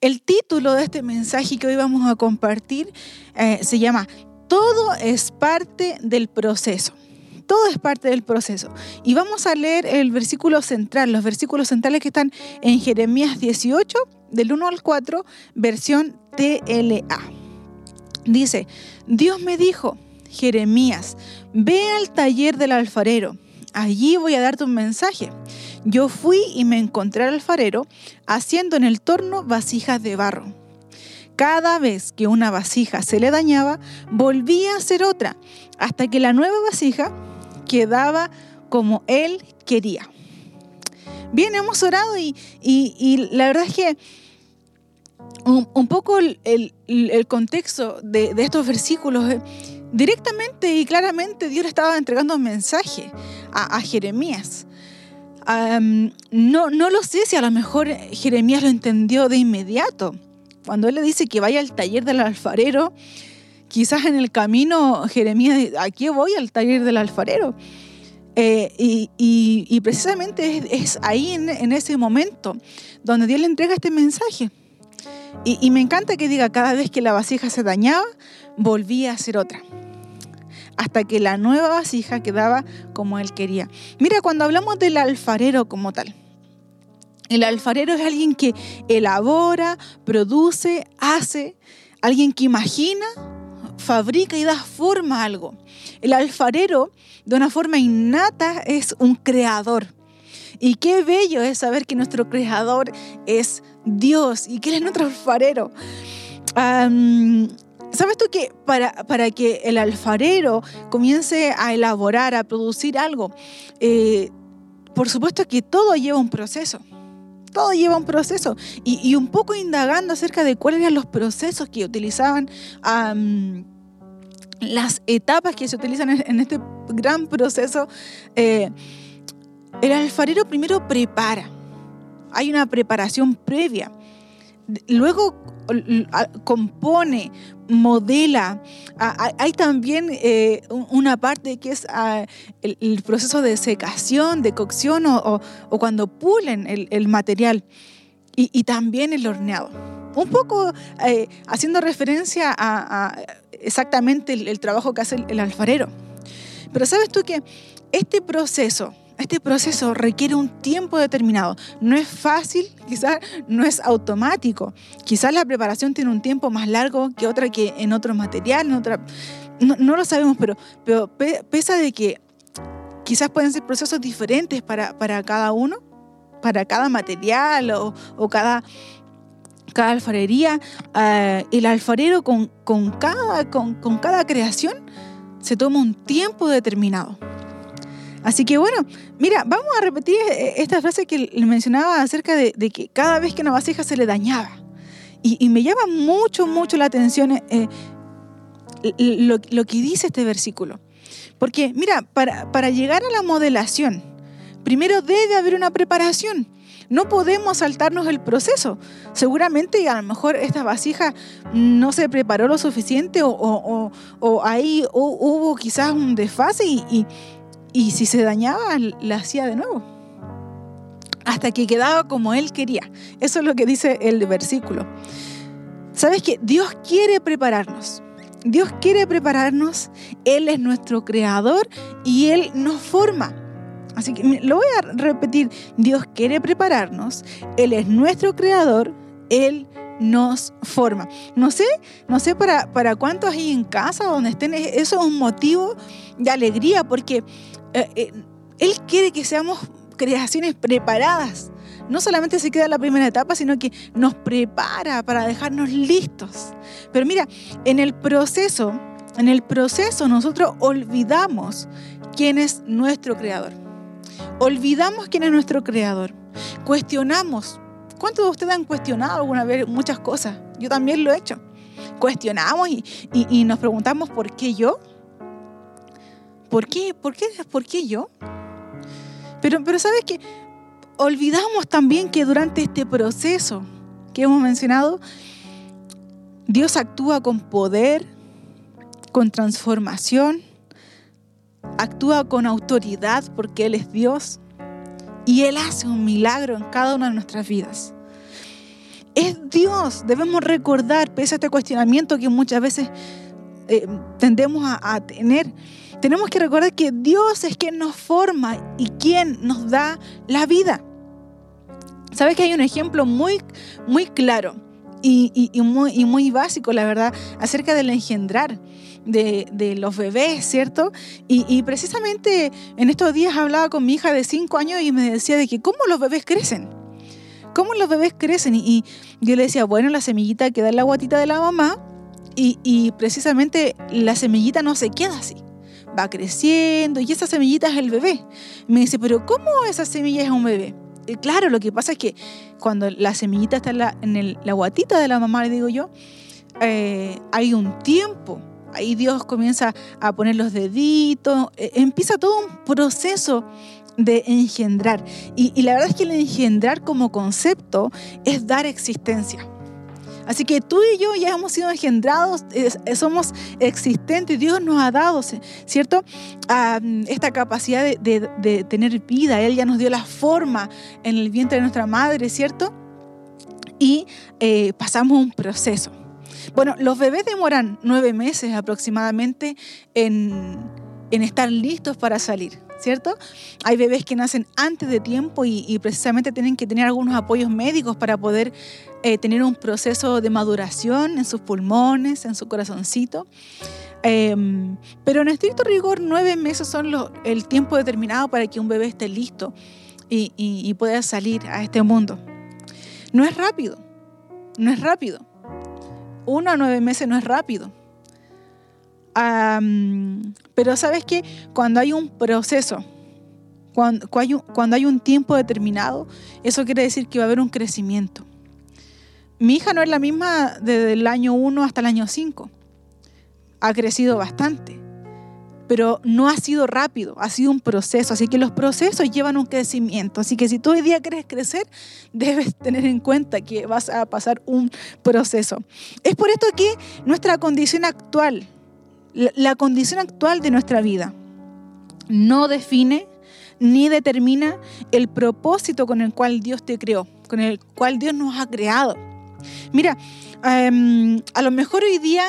El título de este mensaje que hoy vamos a compartir eh, se llama Todo es parte del proceso. Todo es parte del proceso. Y vamos a leer el versículo central, los versículos centrales que están en Jeremías 18, del 1 al 4, versión TLA. Dice, Dios me dijo, Jeremías, ve al taller del alfarero, allí voy a darte un mensaje. Yo fui y me encontré al alfarero haciendo en el torno vasijas de barro. Cada vez que una vasija se le dañaba, volvía a hacer otra, hasta que la nueva vasija quedaba como él quería. Bien, hemos orado y, la verdad es que un, poco el, contexto de, estos versículos, eh, directamente y claramente Dios le estaba entregando un mensaje a, Jeremías. no, no lo sé si a lo mejor Jeremías lo entendió de inmediato. Cuando él le dice que vaya al taller del alfarero, quizás en el camino Jeremías, aquí voy al taller del alfarero. Eh, y, precisamente es, ahí en, ese momento donde Dios le entrega este mensaje. Y, y, me encanta que diga, cada vez que la vasija se dañaba, volvía a hacer otra. Hasta que la nueva vasija quedaba como él quería. Mira, cuando hablamos del alfarero como tal, el alfarero es alguien que elabora, produce, hace, alguien que imagina, fabrica y da forma a algo. El alfarero, de una forma innata, es un creador. Y qué bello es saber que nuestro creador es Dios y que Él es nuestro alfarero. ¿Sabes tú que para, para, que el alfarero comience a elaborar, a producir algo, eh, por supuesto que todo lleva un proceso? Todo lleva un proceso. Y, un poco indagando acerca de cuáles eran los procesos que utilizaban, las etapas que se utilizan en, este gran proceso, eh, el alfarero primero prepara. Hay una preparación previa. Luego compone, modela. Hay también eh, una parte que es el, proceso de secación, de cocción o, cuando pulen el, material. Y, también el horneado. Un poco eh, haciendo referencia a, exactamente el, trabajo que hace el alfarero. Pero sabes tú que este proceso este proceso requiere un tiempo determinado. No es fácil, quizás no es automático. Quizás la preparación tiene un tiempo más largo que otra que en otro material. No, lo sabemos, pero, pero pesa de que quizás pueden ser procesos diferentes para, cada uno, para cada material o, cada, alfarería. Eh, el alfarero con, cada, con cada creación se toma un tiempo determinado. Así que bueno, mira, vamos a repetir eh, esta frase que le mencionaba acerca de, que cada vez que una vasija se le dañaba. Y, me llama mucho, mucho la atención eh, lo, que dice este versículo. Porque mira, para, para llegar a la modelación, primero debe haber una preparación. No podemos saltarnos el proceso. Seguramente a lo mejor esta vasija no se preparó lo suficiente o, ahí hubo quizás un desfase y si se dañaba, la hacía de nuevo. Hasta que quedaba como él quería. Eso es lo que dice el versículo. ¿Sabes que Dios quiere prepararnos. Dios quiere prepararnos. Él es nuestro creador y Él nos forma. Así que lo voy a repetir. Dios quiere prepararnos. Él es nuestro creador. Él nos forma. No sé, no sé para, para cuántos hay en casa donde estén, eso es un motivo de alegría porque eh, eh, él quiere que seamos creaciones preparadas. No solamente se queda la primera etapa, sino que nos prepara para dejarnos listos. Pero mira, en el proceso, en el proceso nosotros olvidamos quién es nuestro creador. Olvidamos quién es nuestro creador. Cuestionamos. ¿Cuántos de ustedes han cuestionado alguna vez muchas cosas? Yo también lo he hecho. Cuestionamos y nos preguntamos por qué yo, ¿Por qué? ¿Por qué? ¿Por qué yo? Pero, pero sabes que olvidamos también que durante este proceso que hemos mencionado, Dios actúa con poder, con transformación, actúa con autoridad porque Él es Dios y Él hace un milagro en cada una de nuestras vidas. Es Dios, debemos recordar, pese a este cuestionamiento que muchas veces eh, tendemos a, tener, tenemos que recordar que Dios es quien nos forma y quien nos da la vida. Sabes que hay un ejemplo muy, muy claro y, muy, muy, básico, la verdad, acerca del engendrar de, los bebés, ¿cierto? Y, precisamente en estos días hablaba con mi hija de 5 años y me decía de que cómo los bebés crecen. ¿Cómo los bebés crecen? Y, yo le decía, bueno, la semillita queda en la guatita de la mamá y, y precisamente la semillita no se queda así va creciendo y esa semillita es el bebé. Me dice, pero ¿cómo esa semilla es un bebé? Claro, lo que pasa es que cuando la semillita está en la, en la guatita de la mamá, le digo yo, eh, hay un tiempo. Ahí Dios comienza a poner los deditos, eh, empieza todo un proceso de engendrar. y la verdad es que el engendrar como concepto es dar existencia. Así que tú y yo ya hemos sido engendrados, somos existentes, Dios nos ha dado, ¿cierto? esta capacidad de, tener vida, Él ya nos dio la forma en el vientre de nuestra madre, ¿cierto? Y eh, pasamos un proceso. Bueno, los bebés demoran nueve meses aproximadamente en, estar listos para salir. ¿Cierto? Hay bebés que nacen antes de tiempo y, precisamente tienen que tener algunos apoyos médicos para poder eh, tener un proceso de maduración en sus pulmones, en su corazoncito. Em, pero en estricto rigor, nueve meses son el tiempo determinado para que un bebé esté listo y, pueda salir a este mundo. No es rápido, no es rápido. Uno a nueve meses no es rápido. Pero sabes que cuando hay un proceso, cuando, cuando hay un tiempo determinado, eso quiere decir que va a haber un crecimiento mi hija no es la misma desde el año 1 hasta el año 5. Ha crecido bastante, pero no ha sido rápido, ha sido un proceso. Así que los procesos llevan un crecimiento. Así que si tú hoy día quieres crecer, debes tener en cuenta que vas a pasar un proceso. Es por esto que nuestra condición actual, la condición actual de nuestra vida, no define ni determina el propósito con el cual Dios te creó, con el cual Dios nos ha creado. Mira, em, a lo mejor hoy día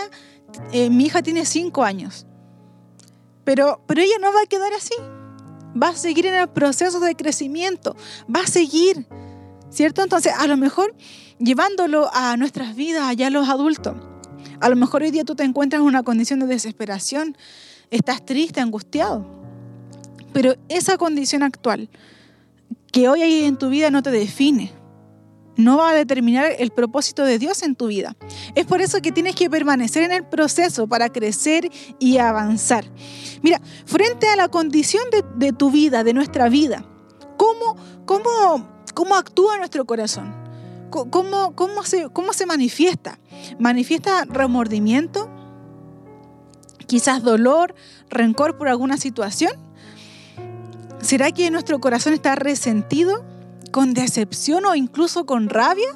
eh, mi hija tiene cinco años, pero, pero ella no va a quedar así. Va a seguir en el proceso de crecimiento, va a seguir, ¿cierto? Entonces, a lo mejor llevándolo a nuestras vidas, allá los adultos. A lo mejor hoy día tú te encuentras en una condición de desesperación, estás triste, angustiado. Pero esa condición actual que hoy hay en tu vida no te define no va a determinar el propósito de Dios en tu vida. Es por eso que tienes que permanecer en el proceso para crecer y avanzar. Mira, frente a la condición de, tu vida, de nuestra vida, ¿cómo, cómo, cómo actúa nuestro corazón? ¿Cómo, cómo, ¿Cómo se manifiesta? ¿Manifiesta remordimiento? ¿Quizás dolor, rencor por alguna situación? ¿Será que nuestro corazón está resentido? con decepción o incluso con rabia?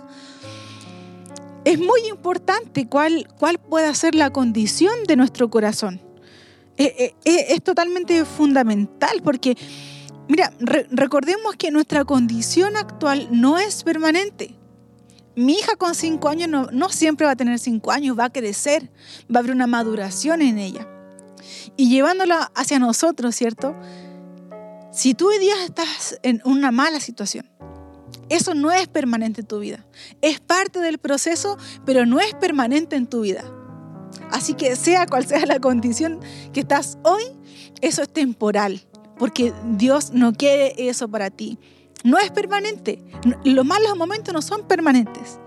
Es muy importante cuál, cuál pueda ser la condición de nuestro corazón. Eh, eh, eh, es totalmente fundamental porque, mira, recordemos que nuestra condición actual no es permanente. Mi hija con cinco años no, siempre va a tener cinco años, va a crecer, va a haber una maduración en ella. Y llevándola hacia nosotros, ¿cierto? Si tú hoy día estás en una mala situación, eso no es permanente en tu vida. Es parte del proceso, pero no es permanente en tu vida. Así que sea cual sea la condición que estás hoy, eso es temporal, porque Dios no quiere eso para ti. No es permanente. Los malos momentos no son permanentes.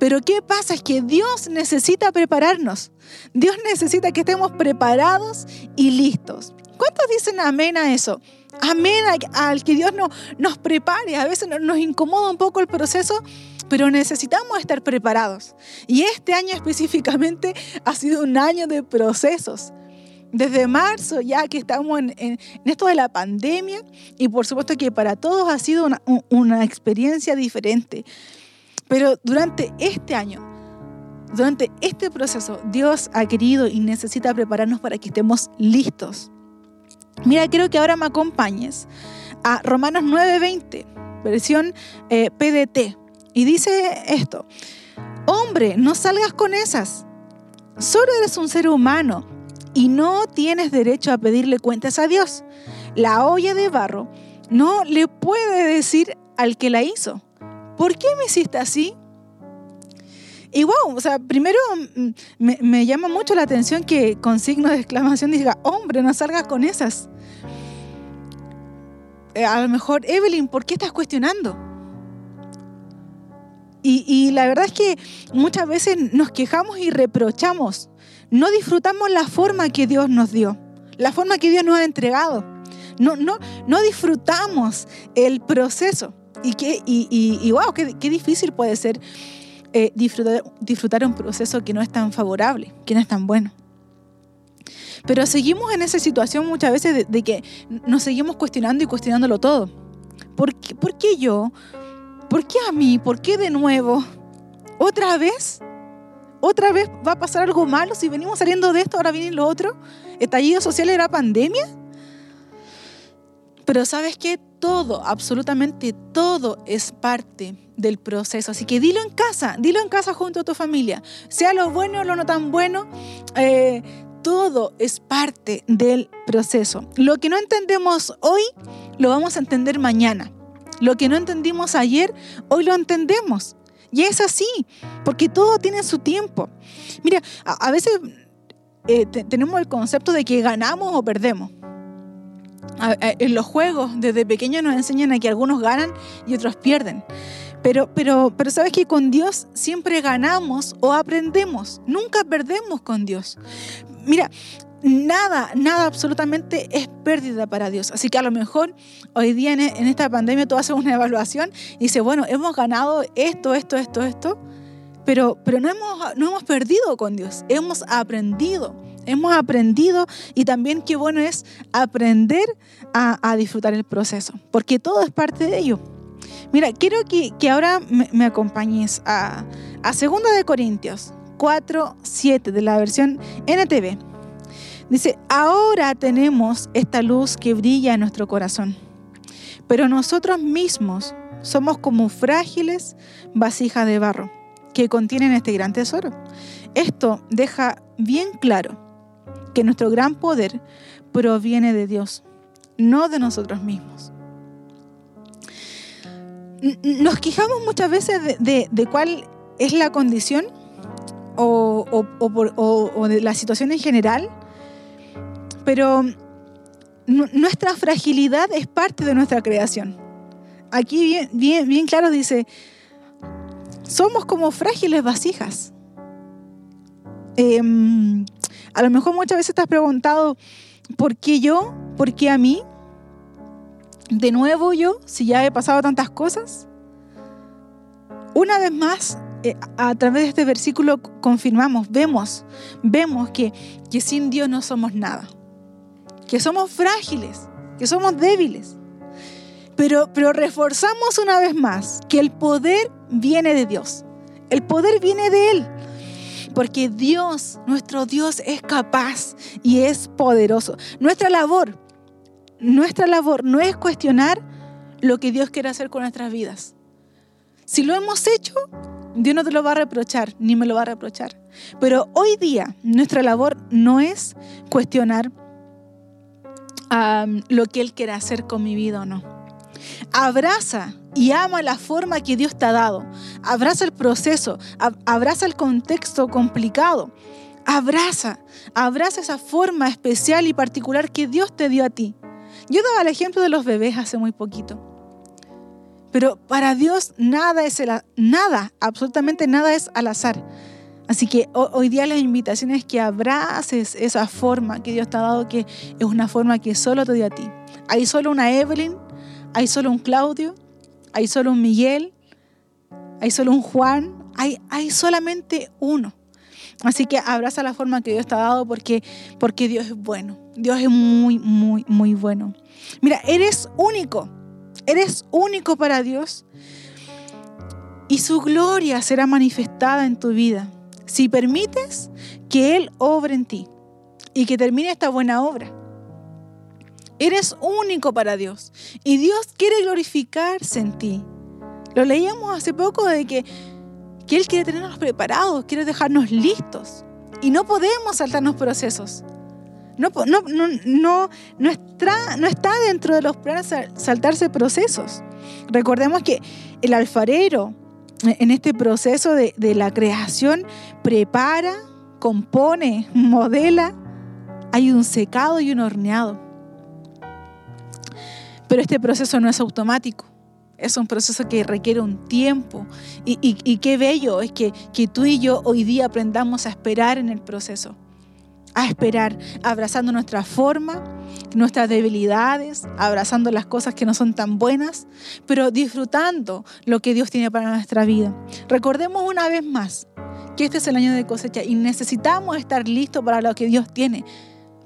Pero ¿qué pasa? Es que Dios necesita prepararnos. Dios necesita que estemos preparados y listos. ¿Cuántos dicen amén a eso? Amén al que Dios no, nos prepare. A veces nos incomoda un poco el proceso, pero necesitamos estar preparados. Y este año específicamente ha sido un año de procesos. Desde marzo ya que estamos en, esto de la pandemia y por supuesto que para todos ha sido una, una experiencia diferente. Pero durante este año, durante este proceso, Dios ha querido y necesita prepararnos para que estemos listos Mira, quiero que ahora me acompañes a Romanos 9:20, versión eh, PDT. Y dice esto, hombre, no salgas con esas. Solo eres un ser humano y no tienes derecho a pedirle cuentas a Dios. La olla de barro no le puede decir al que la hizo, ¿por qué me hiciste así? Y wow, o sea, primero mm, me, llama mucho la atención que con signo de exclamación diga, hombre, no salgas con esas. Eh, a lo mejor, Evelyn, ¿por qué estás cuestionando? Y, y, la verdad es que muchas veces nos quejamos y reprochamos. No disfrutamos la forma que Dios nos dio, la forma que Dios nos ha entregado. No, no, no disfrutamos el proceso. Y, que, y, y, wow, qué, difícil puede ser eh, disfrutar, disfrutar un proceso que no es tan favorable, que no es tan bueno. Pero seguimos en esa situación muchas veces de, que nos seguimos cuestionando y cuestionándolo todo. ¿Por qué, ¿Por qué yo? ¿Por qué a mí? ¿Por qué de nuevo? ¿Otra vez? ¿Otra vez va a pasar algo malo si venimos saliendo de esto, ahora viene lo otro? ¿Estallido social era pandemia? Pero sabes que todo, absolutamente todo es parte del proceso. Así que dilo en casa, dilo en casa junto a tu familia. Sea lo bueno o lo no tan bueno, eh, todo es parte del proceso. Lo que no entendemos hoy, lo vamos a entender mañana. Lo que no entendimos ayer, hoy lo entendemos. Y es así, porque todo tiene su tiempo. Mira, a, veces eh, tenemos el concepto de que ganamos o perdemos en los juegos desde pequeños nos enseñan a que algunos ganan y otros pierden. Pero, pero, pero sabes que con Dios siempre ganamos o aprendemos, nunca perdemos con Dios. Mira, nada, nada absolutamente es pérdida para Dios. Así que a lo mejor hoy día en, esta pandemia tú haces una evaluación y dices, bueno, hemos ganado esto, esto, esto, esto, pero, pero no, hemos, no hemos perdido con Dios, hemos aprendido hemos aprendido y también qué bueno es aprender a, disfrutar el proceso, porque todo es parte de ello. Mira, quiero que, ahora me, acompañes a, a 2 de Corintios 4, 7 de la versión NTV. Dice, ahora tenemos esta luz que brilla en nuestro corazón, pero nosotros mismos somos como frágiles vasijas de barro que contienen este gran tesoro. Esto deja bien claro que nuestro gran poder proviene de Dios, no de nosotros mismos. Nos quejamos muchas veces de, cuál es la condición o, de la situación en general, pero nuestra fragilidad es parte de nuestra creación. Aquí bien, claro dice, somos como frágiles vasijas. Em, a lo mejor muchas veces te has preguntado, ¿por qué yo? ¿Por qué a mí? ¿De nuevo yo? Si ya he pasado tantas cosas. Una vez más, eh, a través de este versículo confirmamos, vemos, vemos que sin Dios no somos nada. Que somos frágiles, que somos débiles. Pero, pero reforzamos una vez más que el poder viene de Dios. El poder viene de Él porque Dios, nuestro Dios es capaz y es poderoso. Nuestra labor, nuestra labor no es cuestionar lo que Dios quiere hacer con nuestras vidas. Si lo hemos hecho, Dios no te lo va a reprochar, ni me lo va a reprochar. Pero hoy día nuestra labor no es cuestionar lo que Él quiere hacer con mi vida o no. Abraza y ama la forma que Dios te ha dado. Abraza el proceso, abraza el contexto complicado. Abraza, abraza esa forma especial y particular que Dios te dio a ti. Yo daba el ejemplo de los bebés hace muy poquito. Pero para Dios nada es nada, absolutamente nada es al azar. Así que hoy día la invitación es que abraces esa forma que Dios te ha dado, que es una forma que solo te dio a ti. Hay solo una Evelyn, hay solo un Claudio, hay solo un Miguel, hay solo un Juan, hay, hay solamente uno. Así que abraza la forma que Dios te ha dado porque, porque Dios es bueno. Dios es muy, muy, muy bueno. Mira, eres único. Eres único para Dios. Y su gloria será manifestada en tu vida si permites que Él obre en ti y que termine esta buena obra. Eres único para Dios y Dios quiere glorificarse en ti. Lo leíamos hace poco de que, que Él quiere tenernos preparados, quiere dejarnos listos. Y no podemos saltarnos procesos. No, no, no, no, no está dentro de los planes saltarse procesos. Recordemos que el alfarero en este proceso de, de la creación prepara, compone, modela. Hay un secado y un horneado. Pero este proceso no es automático. Es un proceso que requiere un tiempo. Y, qué bello es que, que tú y yo hoy día aprendamos a esperar en el proceso. A esperar, abrazando nuestra forma, nuestras debilidades, abrazando las cosas que no son tan buenas, pero disfrutando lo que Dios tiene para nuestra vida. Recordemos una vez más que este es el año de cosecha y necesitamos estar listos para lo que Dios tiene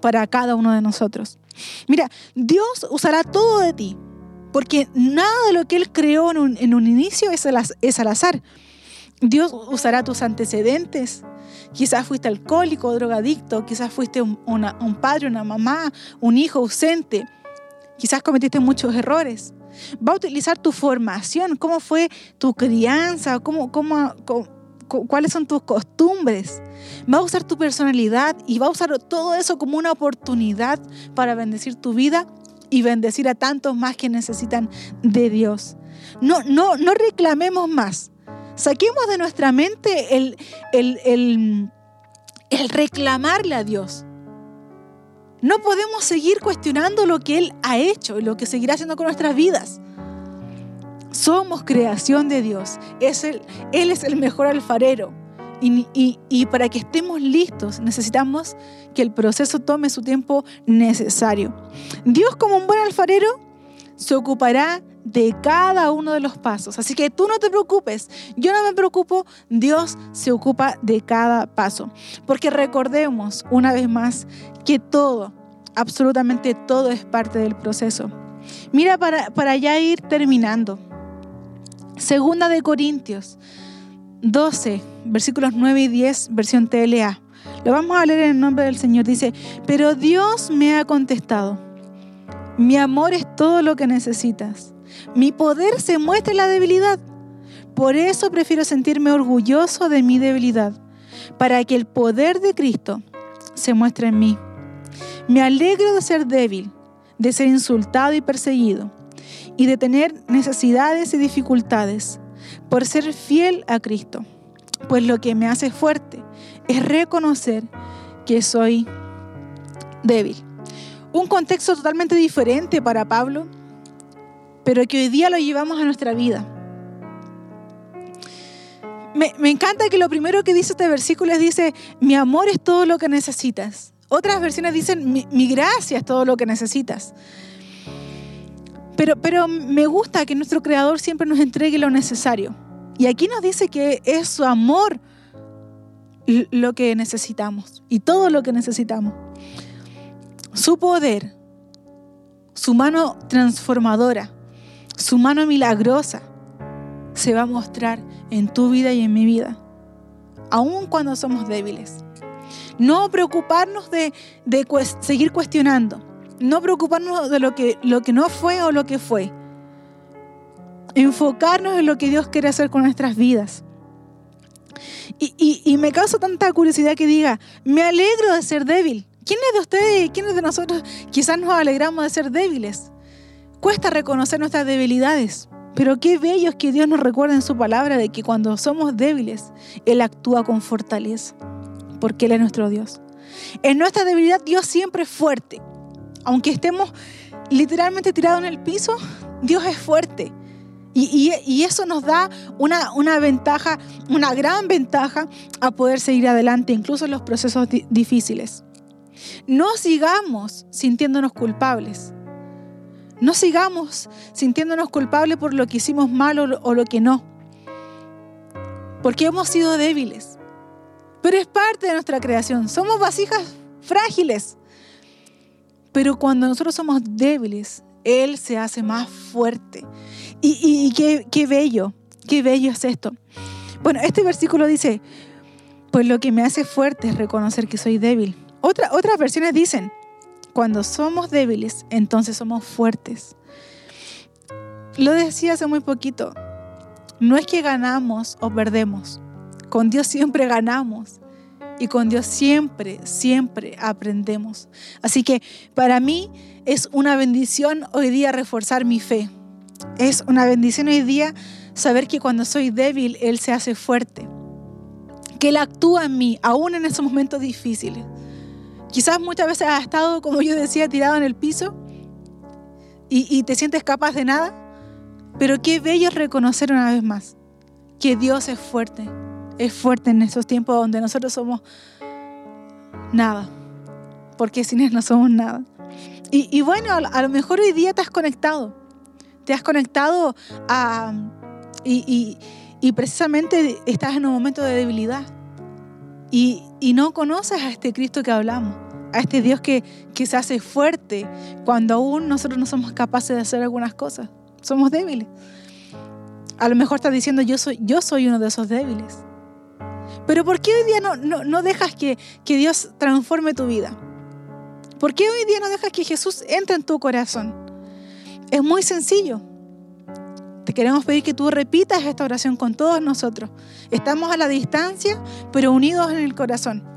para cada uno de nosotros. Mira, Dios usará todo de ti, porque nada de lo que Él creó en un, inicio es al, azar. Dios usará tus antecedentes. Quizás fuiste alcohólico, drogadicto, quizás fuiste un, padre, una mamá, un hijo ausente. Quizás cometiste muchos errores. Va a utilizar tu formación, cómo fue tu crianza, cómo, cómo, cuáles son tus costumbres. Va a usar tu personalidad y va a usar todo eso como una oportunidad para bendecir tu vida y bendecir a tantos más que necesitan de Dios. No, no, no reclamemos más. Saquemos de nuestra mente el, el, el reclamarle a Dios. No podemos seguir cuestionando lo que Él ha hecho y lo que seguirá haciendo con nuestras vidas. Somos creación de Dios. Es Él es el mejor alfarero. Y, para que estemos listos necesitamos que el proceso tome su tiempo necesario. Dios como un buen alfarero se ocupará de cada uno de los pasos. Así que tú no te preocupes, yo no me preocupo, Dios se ocupa de cada paso. Porque recordemos una vez más que todo, absolutamente todo es parte del proceso. Mira, para, para ya ir terminando, Segunda de Corintios 12, versículos 9 y 10, versión TLA. Lo vamos a leer en el nombre del Señor. Dice, pero Dios me ha contestado, mi amor es todo lo que necesitas. Mi poder se muestra en la debilidad. Por eso prefiero sentirme orgulloso de mi debilidad, para que el poder de Cristo se muestre en mí. Me alegro de ser débil, de ser insultado y perseguido, y de tener necesidades y dificultades por ser fiel a Cristo. Pues lo que me hace fuerte es reconocer que soy débil. Un contexto totalmente diferente para Pablo, pero que hoy día lo llevamos a nuestra vida. Me, encanta que lo primero que dice este versículo es dice, mi amor es todo lo que necesitas. Otras versiones dicen, mi, gracia es todo lo que necesitas. Pero me gusta que nuestro Creador siempre nos entregue lo necesario. Y aquí nos dice que es su amor lo que necesitamos y todo lo que necesitamos. Su poder, su mano transformadora, su mano milagrosa se va a mostrar en tu vida y en mi vida, aun cuando somos débiles. No preocuparnos de, de seguir cuestionando, no preocuparnos de lo que, lo que no fue o lo que fue. Enfocarnos en lo que Dios quiere hacer con nuestras vidas. Y, me causa tanta curiosidad que diga, me alegro de ser débil. ¿Quiénes de ustedes, quiénes de nosotros quizás nos alegramos de ser débiles? Cuesta reconocer nuestras debilidades, pero qué bello es que Dios nos recuerde en su palabra de que cuando somos débiles, Él actúa con fortaleza, porque Él es nuestro Dios. En nuestra debilidad Dios siempre es fuerte aunque estemos literalmente tirados en el piso, Dios es fuerte. Y, eso nos da una, una, ventaja, una gran ventaja a poder seguir adelante, incluso en los procesos difíciles. No sigamos sintiéndonos culpables. No sigamos sintiéndonos culpables por lo que hicimos mal o, lo que no. Porque hemos sido débiles. Pero es parte de nuestra creación. Somos vasijas frágiles. Pero cuando nosotros somos débiles, Él se hace más fuerte. Y, qué, bello, qué bello es esto. Bueno, este versículo dice, pues lo que me hace fuerte es reconocer que soy débil. Otra, otras versiones dicen, cuando somos débiles, entonces somos fuertes. Lo decía hace muy poquito. no es que ganamos o perdemos. Con Dios siempre ganamos. Y con Dios siempre, siempre aprendemos. Así que para mí es una bendición hoy día reforzar mi fe. Es una bendición hoy día saber que cuando soy débil, Él se hace fuerte. Que Él actúa en mí, aún en esos momentos difíciles. Quizás muchas veces has estado, como yo decía, tirado en el piso y, te sientes capaz de nada. Pero qué bello reconocer una vez más que Dios es fuerte. Es fuerte en esos tiempos donde nosotros somos nada. Porque sin Él no somos nada. Y, bueno, a lo mejor hoy día te has conectado. Te has conectado a... Y, y, precisamente estás en un momento de debilidad. Y, no conoces a este Cristo que hablamos, a este Dios que, que se hace fuerte cuando aún nosotros no somos capaces de hacer algunas cosas. Somos débiles. A lo mejor estás diciendo, yo soy, yo soy uno de esos débiles. Pero ¿por qué hoy día no, no, no dejas que, que Dios transforme tu vida? ¿Por qué hoy día no dejas que Jesús entre en tu corazón? Es muy sencillo. Te queremos pedir que tú repitas esta oración con todos nosotros. Estamos a la distancia, pero unidos en el corazón.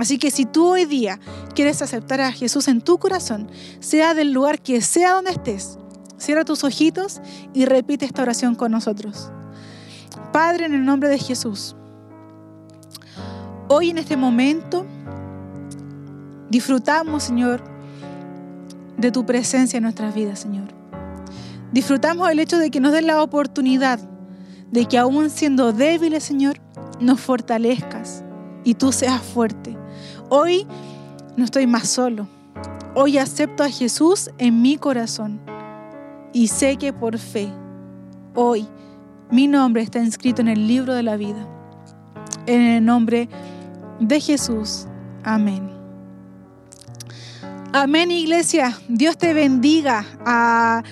Así que si tú hoy día quieres aceptar a Jesús en tu corazón, sea del lugar que sea donde estés, cierra tus ojitos y repite esta oración con nosotros. Padre, en el nombre de Jesús, hoy en este momento disfrutamos, Señor, de tu presencia en nuestras vidas, Señor. Disfrutamos el hecho de que nos den la oportunidad de que aún siendo débiles, Señor, nos fortalezcas y tú seas fuerte. Hoy no estoy más solo. Hoy acepto a Jesús en mi corazón y sé que por fe, hoy, mi nombre está inscrito en el libro de la vida. En el nombre de Jesús. Amén. Amén, iglesia. Dios te bendiga. Ah,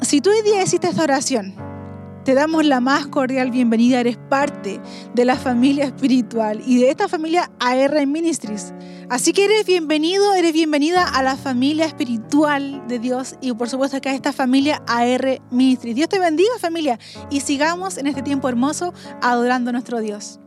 si tú hoy día hiciste esta oración, te damos la más cordial bienvenida. Eres parte de la familia espiritual y de esta familia AR Ministries. Así que eres bienvenido, eres bienvenida a la familia espiritual de Dios y por supuesto acá a esta familia AR Ministries. Dios te bendiga familia y sigamos en este tiempo hermoso adorando a nuestro Dios.